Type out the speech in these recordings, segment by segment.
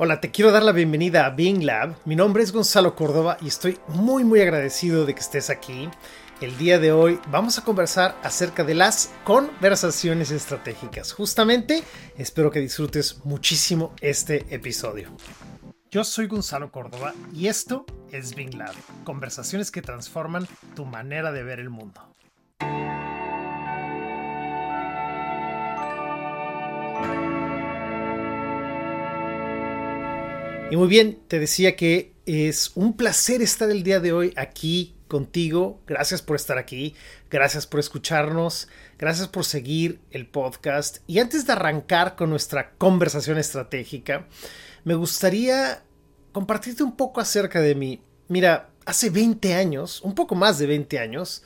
Hola, te quiero dar la bienvenida a Being Lab. Mi nombre es Gonzalo Córdoba y estoy muy muy agradecido de que estés aquí. El día de hoy vamos a conversar acerca de las conversaciones estratégicas. Justamente, espero que disfrutes muchísimo este episodio. Yo soy Gonzalo Córdoba y esto es Being Lab, conversaciones que transforman tu manera de ver el mundo. Y muy bien, te decía que es un placer estar el día de hoy aquí contigo. Gracias por estar aquí, gracias por escucharnos, gracias por seguir el podcast. Y antes de arrancar con nuestra conversación estratégica, me gustaría compartirte un poco acerca de mí. Mira, hace 20 años, un poco más de 20 años,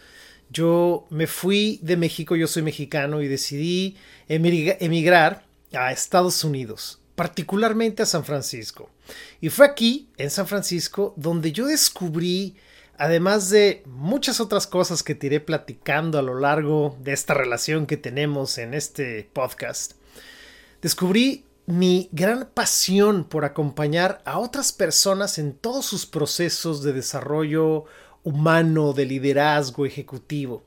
yo me fui de México, yo soy mexicano y decidí emigrar a Estados Unidos particularmente a San Francisco. Y fue aquí, en San Francisco, donde yo descubrí, además de muchas otras cosas que te iré platicando a lo largo de esta relación que tenemos en este podcast, descubrí mi gran pasión por acompañar a otras personas en todos sus procesos de desarrollo humano, de liderazgo ejecutivo.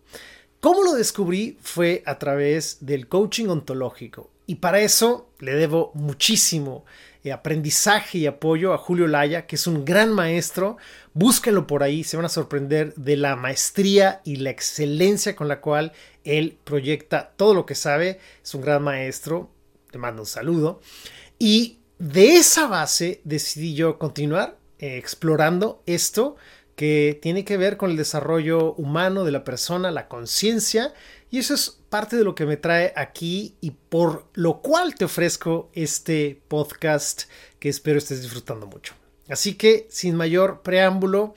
¿Cómo lo descubrí? Fue a través del coaching ontológico. Y para eso le debo muchísimo eh, aprendizaje y apoyo a Julio Laya, que es un gran maestro. Búsquenlo por ahí, se van a sorprender de la maestría y la excelencia con la cual él proyecta todo lo que sabe. Es un gran maestro, te mando un saludo. Y de esa base decidí yo continuar eh, explorando esto que tiene que ver con el desarrollo humano de la persona, la conciencia y eso es parte de lo que me trae aquí y por lo cual te ofrezco este podcast que espero estés disfrutando mucho. Así que, sin mayor preámbulo,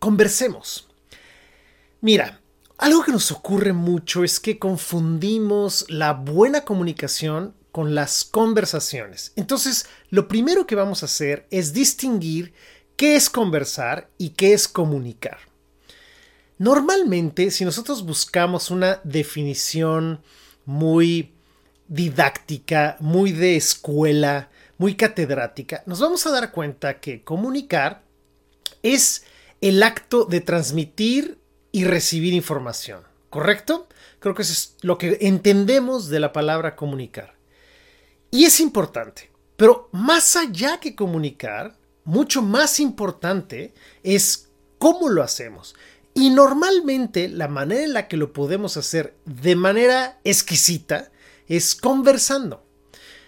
conversemos. Mira, algo que nos ocurre mucho es que confundimos la buena comunicación con las conversaciones. Entonces, lo primero que vamos a hacer es distinguir qué es conversar y qué es comunicar. Normalmente, si nosotros buscamos una definición muy didáctica, muy de escuela, muy catedrática, nos vamos a dar cuenta que comunicar es el acto de transmitir y recibir información, ¿correcto? Creo que eso es lo que entendemos de la palabra comunicar. Y es importante, pero más allá que comunicar, mucho más importante es cómo lo hacemos. Y normalmente la manera en la que lo podemos hacer de manera exquisita es conversando.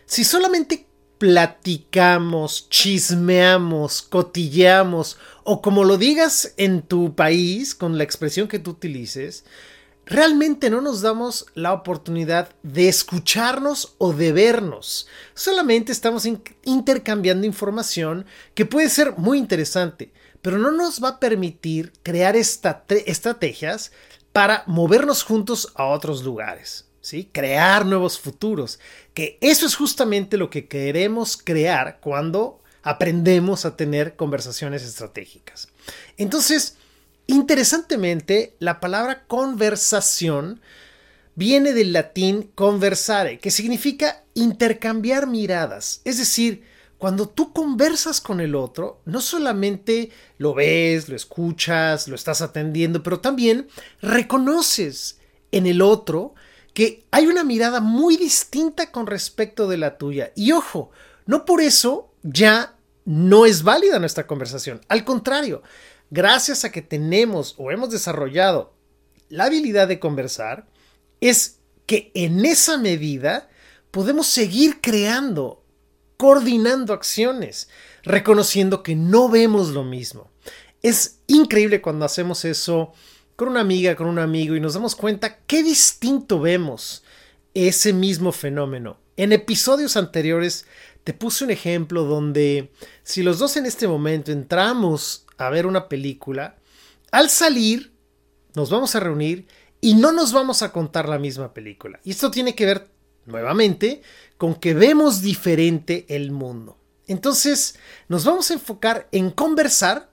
Si solamente platicamos, chismeamos, cotilleamos o como lo digas en tu país con la expresión que tú utilices, realmente no nos damos la oportunidad de escucharnos o de vernos. Solamente estamos intercambiando información que puede ser muy interesante, pero no nos va a permitir crear estrategias para movernos juntos a otros lugares, ¿sí? Crear nuevos futuros, que eso es justamente lo que queremos crear cuando aprendemos a tener conversaciones estratégicas. Entonces, interesantemente, la palabra conversación viene del latín conversare, que significa intercambiar miradas, es decir, cuando tú conversas con el otro, no solamente lo ves, lo escuchas, lo estás atendiendo, pero también reconoces en el otro que hay una mirada muy distinta con respecto de la tuya. Y ojo, no por eso ya no es válida nuestra conversación. Al contrario, gracias a que tenemos o hemos desarrollado la habilidad de conversar, es que en esa medida podemos seguir creando coordinando acciones, reconociendo que no vemos lo mismo. Es increíble cuando hacemos eso con una amiga, con un amigo y nos damos cuenta qué distinto vemos ese mismo fenómeno. En episodios anteriores te puse un ejemplo donde si los dos en este momento entramos a ver una película, al salir nos vamos a reunir y no nos vamos a contar la misma película. Y esto tiene que ver nuevamente con que vemos diferente el mundo. Entonces, nos vamos a enfocar en conversar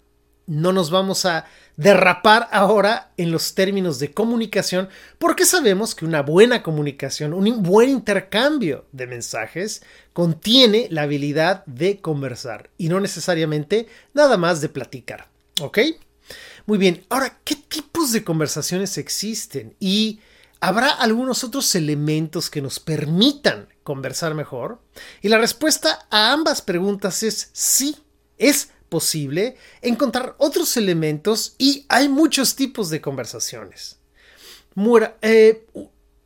no nos vamos a derrapar ahora en los términos de comunicación porque sabemos que una buena comunicación, un buen intercambio de mensajes contiene la habilidad de conversar y no necesariamente nada más de platicar. ¿Ok? Muy bien, ahora, ¿qué tipos de conversaciones existen? Y ¿Habrá algunos otros elementos que nos permitan conversar mejor? Y la respuesta a ambas preguntas es sí, es posible encontrar otros elementos y hay muchos tipos de conversaciones. Eh,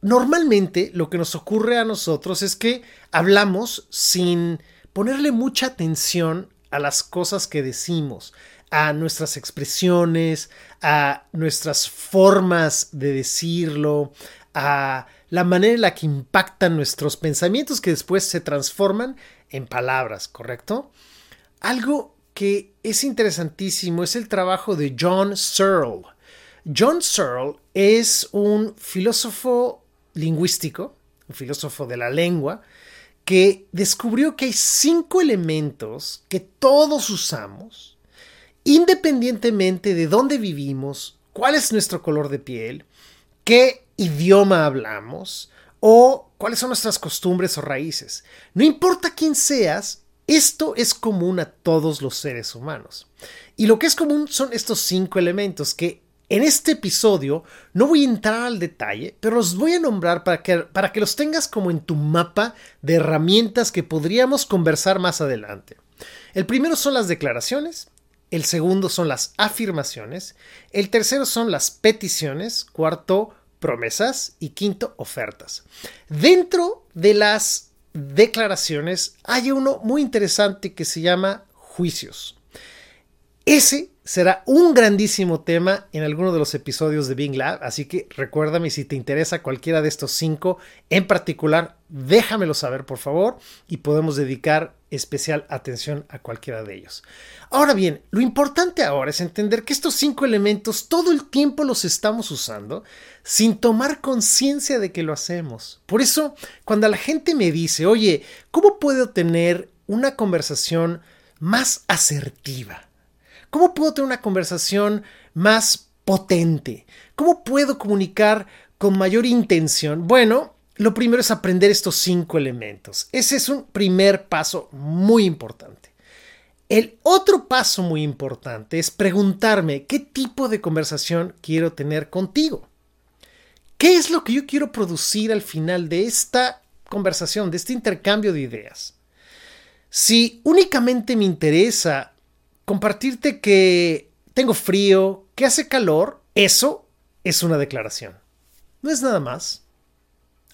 normalmente lo que nos ocurre a nosotros es que hablamos sin ponerle mucha atención a las cosas que decimos, a nuestras expresiones, a nuestras formas de decirlo, a la manera en la que impactan nuestros pensamientos que después se transforman en palabras, ¿correcto? Algo que es interesantísimo es el trabajo de John Searle. John Searle es un filósofo lingüístico, un filósofo de la lengua, que descubrió que hay cinco elementos que todos usamos independientemente de dónde vivimos, cuál es nuestro color de piel, qué idioma hablamos o cuáles son nuestras costumbres o raíces. No importa quién seas, esto es común a todos los seres humanos. Y lo que es común son estos cinco elementos que en este episodio no voy a entrar al detalle, pero los voy a nombrar para que, para que los tengas como en tu mapa de herramientas que podríamos conversar más adelante. El primero son las declaraciones, el segundo son las afirmaciones, el tercero son las peticiones, cuarto promesas y quinto ofertas. Dentro de las declaraciones hay uno muy interesante que se llama juicios. Ese será un grandísimo tema en alguno de los episodios de Bing Lab, así que recuérdame si te interesa cualquiera de estos cinco en particular, déjamelo saber por favor y podemos dedicar especial atención a cualquiera de ellos. Ahora bien, lo importante ahora es entender que estos cinco elementos todo el tiempo los estamos usando sin tomar conciencia de que lo hacemos. Por eso, cuando la gente me dice, oye, ¿cómo puedo tener una conversación más asertiva? ¿Cómo puedo tener una conversación más potente? ¿Cómo puedo comunicar con mayor intención? Bueno, lo primero es aprender estos cinco elementos. Ese es un primer paso muy importante. El otro paso muy importante es preguntarme qué tipo de conversación quiero tener contigo. ¿Qué es lo que yo quiero producir al final de esta conversación, de este intercambio de ideas? Si únicamente me interesa compartirte que tengo frío, que hace calor, eso es una declaración. No es nada más.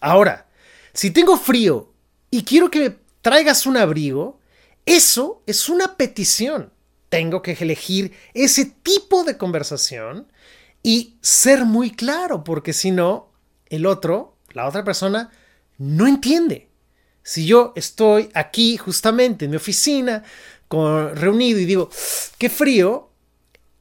Ahora, si tengo frío y quiero que me traigas un abrigo, eso es una petición. Tengo que elegir ese tipo de conversación y ser muy claro, porque si no, el otro, la otra persona, no entiende. Si yo estoy aquí justamente en mi oficina reunido y digo, qué frío,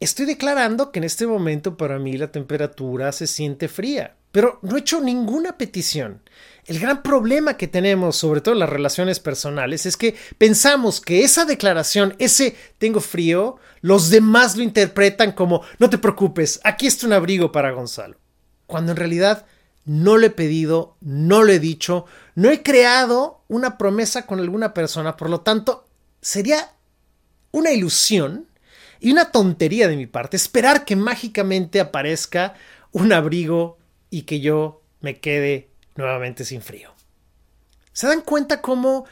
estoy declarando que en este momento para mí la temperatura se siente fría, pero no he hecho ninguna petición. El gran problema que tenemos, sobre todo en las relaciones personales, es que pensamos que esa declaración, ese tengo frío, los demás lo interpretan como no te preocupes, aquí está un abrigo para Gonzalo. Cuando en realidad no le he pedido, no lo he dicho, no he creado una promesa con alguna persona, por lo tanto, sería una ilusión y una tontería de mi parte esperar que mágicamente aparezca un abrigo y que yo me quede nuevamente sin frío. ¿Se dan cuenta cómo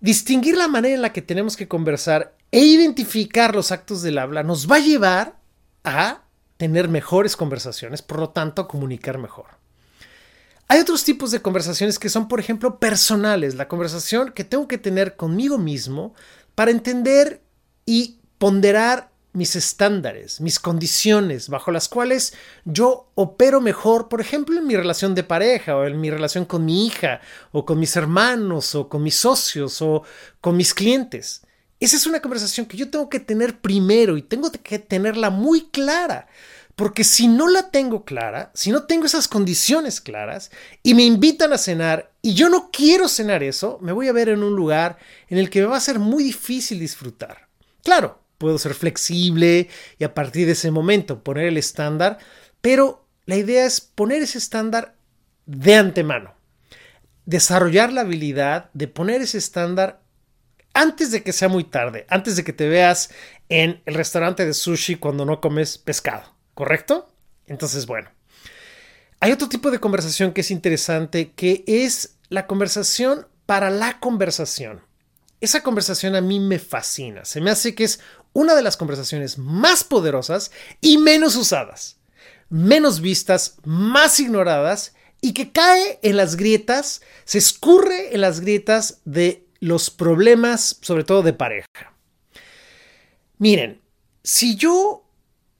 distinguir la manera en la que tenemos que conversar e identificar los actos del habla nos va a llevar a tener mejores conversaciones, por lo tanto a comunicar mejor? Hay otros tipos de conversaciones que son, por ejemplo, personales, la conversación que tengo que tener conmigo mismo para entender y ponderar mis estándares, mis condiciones bajo las cuales yo opero mejor, por ejemplo, en mi relación de pareja o en mi relación con mi hija o con mis hermanos o con mis socios o con mis clientes. Esa es una conversación que yo tengo que tener primero y tengo que tenerla muy clara. Porque si no la tengo clara, si no tengo esas condiciones claras y me invitan a cenar y yo no quiero cenar eso, me voy a ver en un lugar en el que me va a ser muy difícil disfrutar. Claro, puedo ser flexible y a partir de ese momento poner el estándar, pero la idea es poner ese estándar de antemano, desarrollar la habilidad de poner ese estándar antes de que sea muy tarde, antes de que te veas en el restaurante de sushi cuando no comes pescado, ¿correcto? Entonces, bueno. Hay otro tipo de conversación que es interesante, que es la conversación para la conversación. Esa conversación a mí me fascina. Se me hace que es una de las conversaciones más poderosas y menos usadas, menos vistas, más ignoradas y que cae en las grietas, se escurre en las grietas de los problemas, sobre todo de pareja. Miren, si yo,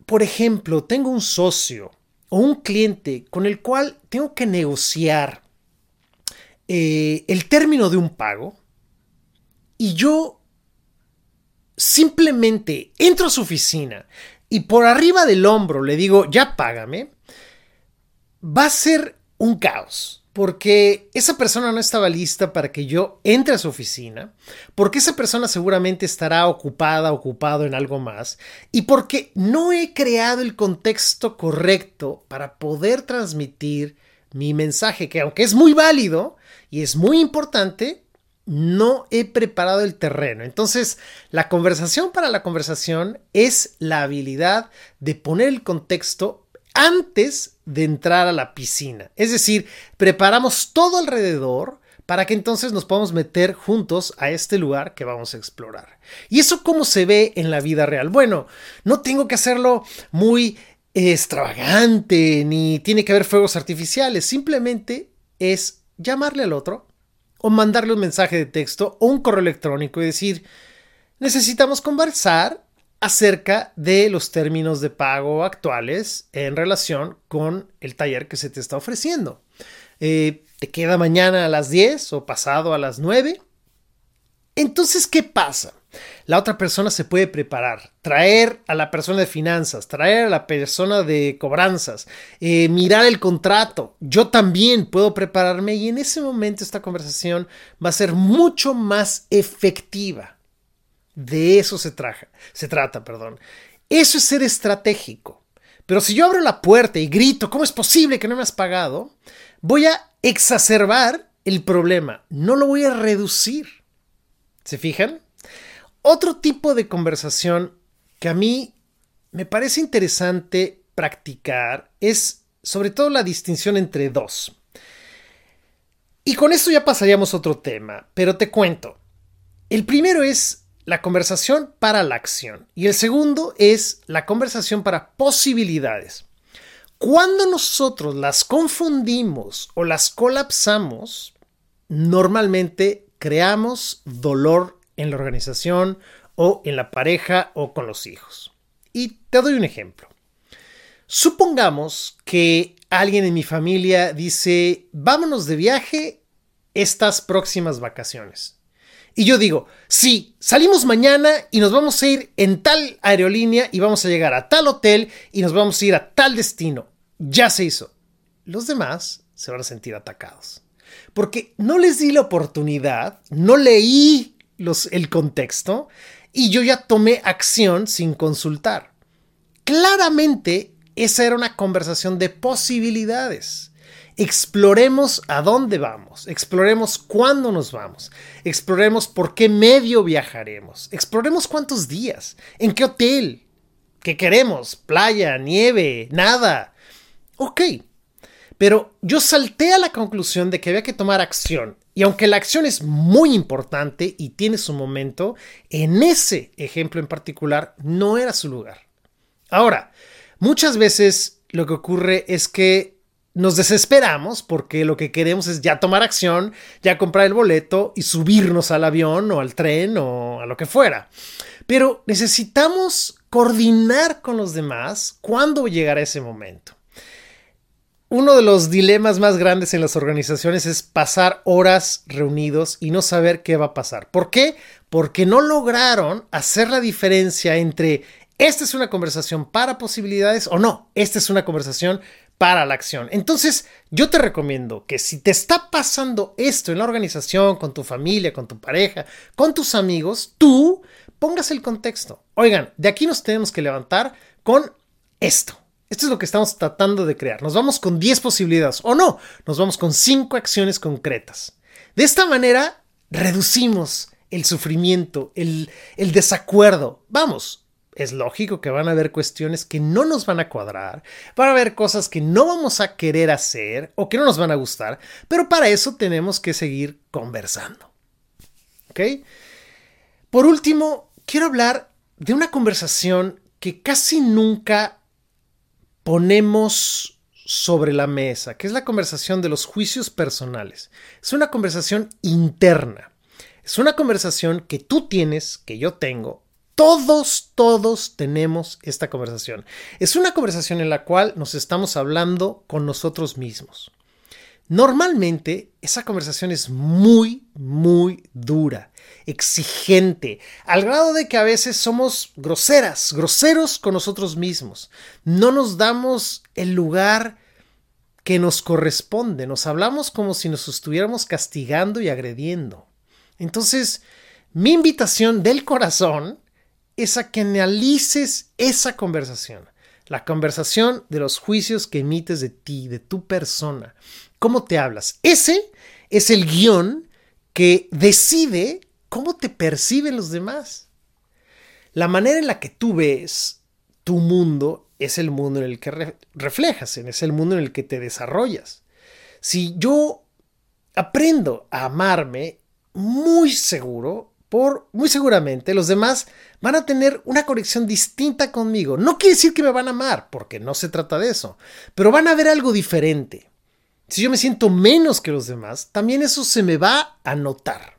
por ejemplo, tengo un socio o un cliente con el cual tengo que negociar eh, el término de un pago y yo simplemente entro a su oficina y por arriba del hombro le digo, ya págame, va a ser un caos porque esa persona no estaba lista para que yo entre a su oficina, porque esa persona seguramente estará ocupada, ocupado en algo más, y porque no he creado el contexto correcto para poder transmitir mi mensaje, que aunque es muy válido y es muy importante, no he preparado el terreno. Entonces, la conversación para la conversación es la habilidad de poner el contexto antes de entrar a la piscina. Es decir, preparamos todo alrededor para que entonces nos podamos meter juntos a este lugar que vamos a explorar. ¿Y eso cómo se ve en la vida real? Bueno, no tengo que hacerlo muy extravagante, ni tiene que haber fuegos artificiales, simplemente es llamarle al otro o mandarle un mensaje de texto o un correo electrónico y decir, necesitamos conversar acerca de los términos de pago actuales en relación con el taller que se te está ofreciendo. Eh, ¿Te queda mañana a las 10 o pasado a las 9? Entonces, ¿qué pasa? La otra persona se puede preparar, traer a la persona de finanzas, traer a la persona de cobranzas, eh, mirar el contrato. Yo también puedo prepararme y en ese momento esta conversación va a ser mucho más efectiva. De eso se, se trata, perdón. Eso es ser estratégico. Pero si yo abro la puerta y grito, ¿cómo es posible que no me has pagado? Voy a exacerbar el problema, no lo voy a reducir. ¿Se fijan? Otro tipo de conversación que a mí me parece interesante practicar es sobre todo la distinción entre dos. Y con esto ya pasaríamos a otro tema, pero te cuento. El primero es la conversación para la acción. Y el segundo es la conversación para posibilidades. Cuando nosotros las confundimos o las colapsamos, normalmente creamos dolor en la organización o en la pareja o con los hijos. Y te doy un ejemplo. Supongamos que alguien en mi familia dice, vámonos de viaje estas próximas vacaciones. Y yo digo, sí, salimos mañana y nos vamos a ir en tal aerolínea y vamos a llegar a tal hotel y nos vamos a ir a tal destino. Ya se hizo. Los demás se van a sentir atacados. Porque no les di la oportunidad, no leí los, el contexto y yo ya tomé acción sin consultar. Claramente, esa era una conversación de posibilidades. Exploremos a dónde vamos, exploremos cuándo nos vamos, exploremos por qué medio viajaremos, exploremos cuántos días, en qué hotel, qué queremos, playa, nieve, nada. Ok, pero yo salté a la conclusión de que había que tomar acción. Y aunque la acción es muy importante y tiene su momento, en ese ejemplo en particular no era su lugar. Ahora, muchas veces lo que ocurre es que nos desesperamos porque lo que queremos es ya tomar acción, ya comprar el boleto y subirnos al avión o al tren o a lo que fuera. Pero necesitamos coordinar con los demás cuándo llegará ese momento. Uno de los dilemas más grandes en las organizaciones es pasar horas reunidos y no saber qué va a pasar. ¿Por qué? Porque no lograron hacer la diferencia entre esta es una conversación para posibilidades o no, esta es una conversación para la acción. Entonces, yo te recomiendo que si te está pasando esto en la organización, con tu familia, con tu pareja, con tus amigos, tú póngase el contexto. Oigan, de aquí nos tenemos que levantar con esto. Esto es lo que estamos tratando de crear. Nos vamos con 10 posibilidades o no, nos vamos con 5 acciones concretas. De esta manera reducimos el sufrimiento, el, el desacuerdo. Vamos, es lógico que van a haber cuestiones que no nos van a cuadrar, van a haber cosas que no vamos a querer hacer o que no nos van a gustar, pero para eso tenemos que seguir conversando. ¿Ok? Por último, quiero hablar de una conversación que casi nunca ponemos sobre la mesa, que es la conversación de los juicios personales. Es una conversación interna. Es una conversación que tú tienes, que yo tengo, todos, todos tenemos esta conversación. Es una conversación en la cual nos estamos hablando con nosotros mismos. Normalmente esa conversación es muy, muy dura, exigente, al grado de que a veces somos groseras, groseros con nosotros mismos. No nos damos el lugar que nos corresponde, nos hablamos como si nos estuviéramos castigando y agrediendo. Entonces, mi invitación del corazón es a que analices esa conversación. La conversación de los juicios que emites de ti, de tu persona. ¿Cómo te hablas? Ese es el guion que decide cómo te perciben los demás. La manera en la que tú ves tu mundo es el mundo en el que reflejas, es el mundo en el que te desarrollas. Si yo aprendo a amarme, muy seguro por muy seguramente los demás van a tener una conexión distinta conmigo. No quiere decir que me van a amar, porque no se trata de eso, pero van a ver algo diferente. Si yo me siento menos que los demás, también eso se me va a notar.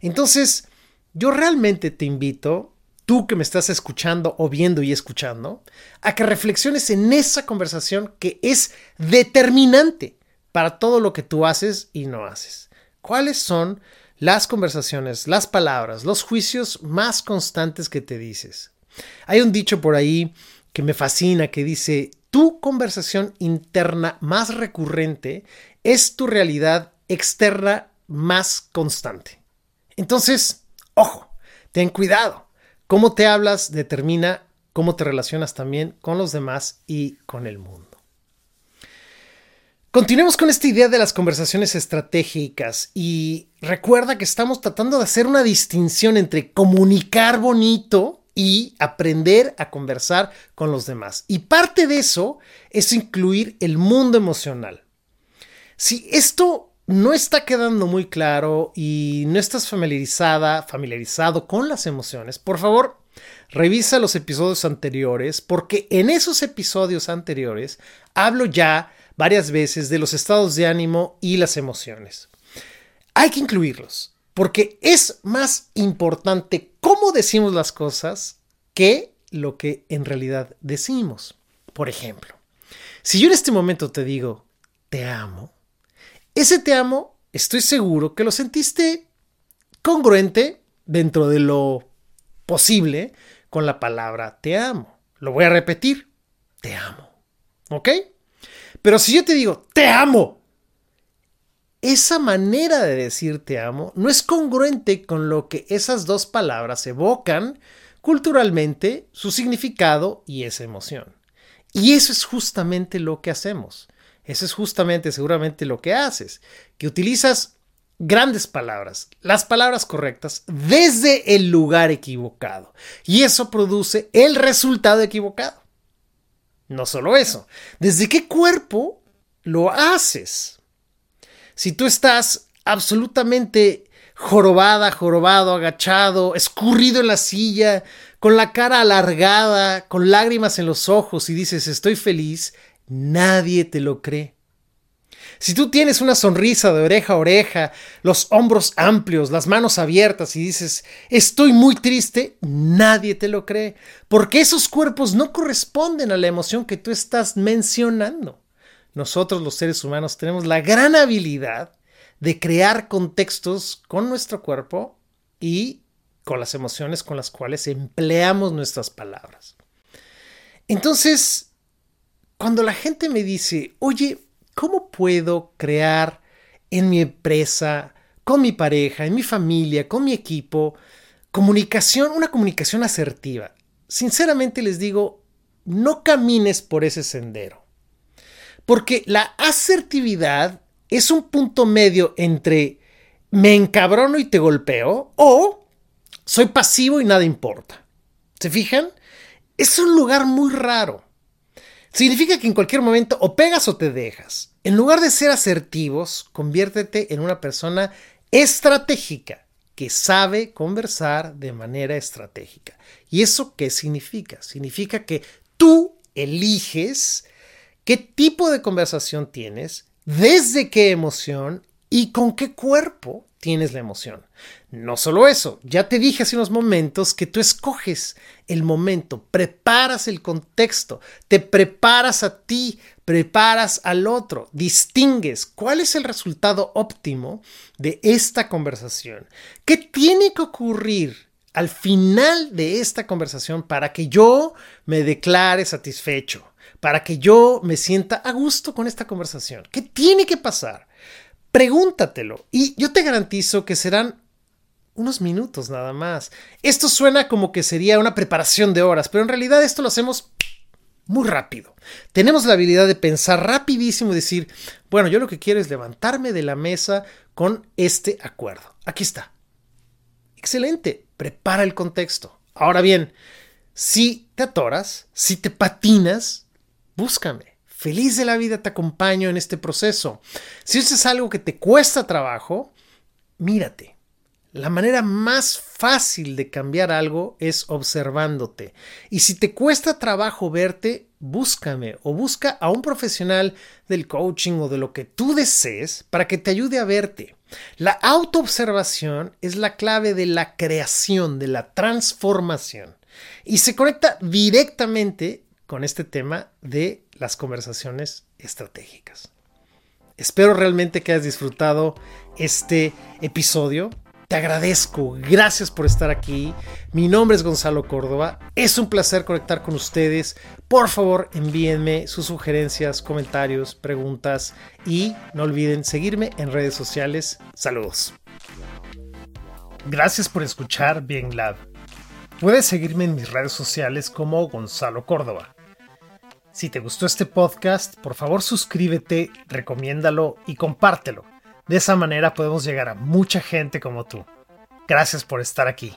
Entonces, yo realmente te invito, tú que me estás escuchando o viendo y escuchando, a que reflexiones en esa conversación que es determinante para todo lo que tú haces y no haces. ¿Cuáles son las conversaciones, las palabras, los juicios más constantes que te dices. Hay un dicho por ahí que me fascina que dice, tu conversación interna más recurrente es tu realidad externa más constante. Entonces, ojo, ten cuidado. Cómo te hablas determina cómo te relacionas también con los demás y con el mundo. Continuemos con esta idea de las conversaciones estratégicas y recuerda que estamos tratando de hacer una distinción entre comunicar bonito y aprender a conversar con los demás. Y parte de eso es incluir el mundo emocional. Si esto no está quedando muy claro y no estás familiarizada, familiarizado con las emociones, por favor, revisa los episodios anteriores porque en esos episodios anteriores hablo ya varias veces de los estados de ánimo y las emociones. Hay que incluirlos, porque es más importante cómo decimos las cosas que lo que en realidad decimos. Por ejemplo, si yo en este momento te digo, te amo, ese te amo, estoy seguro que lo sentiste congruente dentro de lo posible con la palabra te amo. Lo voy a repetir, te amo. ¿Ok? Pero si yo te digo, te amo, esa manera de decir te amo no es congruente con lo que esas dos palabras evocan culturalmente, su significado y esa emoción. Y eso es justamente lo que hacemos. Eso es justamente seguramente lo que haces, que utilizas grandes palabras, las palabras correctas, desde el lugar equivocado. Y eso produce el resultado equivocado. No solo eso, ¿desde qué cuerpo lo haces? Si tú estás absolutamente jorobada, jorobado, agachado, escurrido en la silla, con la cara alargada, con lágrimas en los ojos y dices estoy feliz, nadie te lo cree. Si tú tienes una sonrisa de oreja a oreja, los hombros amplios, las manos abiertas y dices, estoy muy triste, nadie te lo cree, porque esos cuerpos no corresponden a la emoción que tú estás mencionando. Nosotros los seres humanos tenemos la gran habilidad de crear contextos con nuestro cuerpo y con las emociones con las cuales empleamos nuestras palabras. Entonces, cuando la gente me dice, oye, ¿cómo puedo crear en mi empresa, con mi pareja, en mi familia, con mi equipo, comunicación, una comunicación asertiva. Sinceramente les digo, no camines por ese sendero. Porque la asertividad es un punto medio entre me encabrono y te golpeo o soy pasivo y nada importa. ¿Se fijan? Es un lugar muy raro. Significa que en cualquier momento o pegas o te dejas. En lugar de ser asertivos, conviértete en una persona estratégica que sabe conversar de manera estratégica. ¿Y eso qué significa? Significa que tú eliges qué tipo de conversación tienes, desde qué emoción y con qué cuerpo tienes la emoción. No solo eso, ya te dije hace unos momentos que tú escoges el momento, preparas el contexto, te preparas a ti, preparas al otro, distingues cuál es el resultado óptimo de esta conversación. ¿Qué tiene que ocurrir al final de esta conversación para que yo me declare satisfecho? Para que yo me sienta a gusto con esta conversación. ¿Qué tiene que pasar? Pregúntatelo y yo te garantizo que serán unos minutos nada más. Esto suena como que sería una preparación de horas, pero en realidad esto lo hacemos muy rápido. Tenemos la habilidad de pensar rapidísimo y decir, bueno, yo lo que quiero es levantarme de la mesa con este acuerdo. Aquí está. Excelente, prepara el contexto. Ahora bien, si te atoras, si te patinas, búscame. Feliz de la vida te acompaño en este proceso. Si eso es algo que te cuesta trabajo, mírate. La manera más fácil de cambiar algo es observándote. Y si te cuesta trabajo verte, búscame o busca a un profesional del coaching o de lo que tú desees para que te ayude a verte. La autoobservación es la clave de la creación, de la transformación. Y se conecta directamente con este tema de las conversaciones estratégicas. Espero realmente que hayas disfrutado este episodio. Te agradezco, gracias por estar aquí. Mi nombre es Gonzalo Córdoba. Es un placer conectar con ustedes. Por favor, envíenme sus sugerencias, comentarios, preguntas y no olviden seguirme en redes sociales. Saludos. Gracias por escuchar Bien Lab. Puedes seguirme en mis redes sociales como Gonzalo Córdoba. Si te gustó este podcast, por favor suscríbete, recomiéndalo y compártelo. De esa manera podemos llegar a mucha gente como tú. Gracias por estar aquí.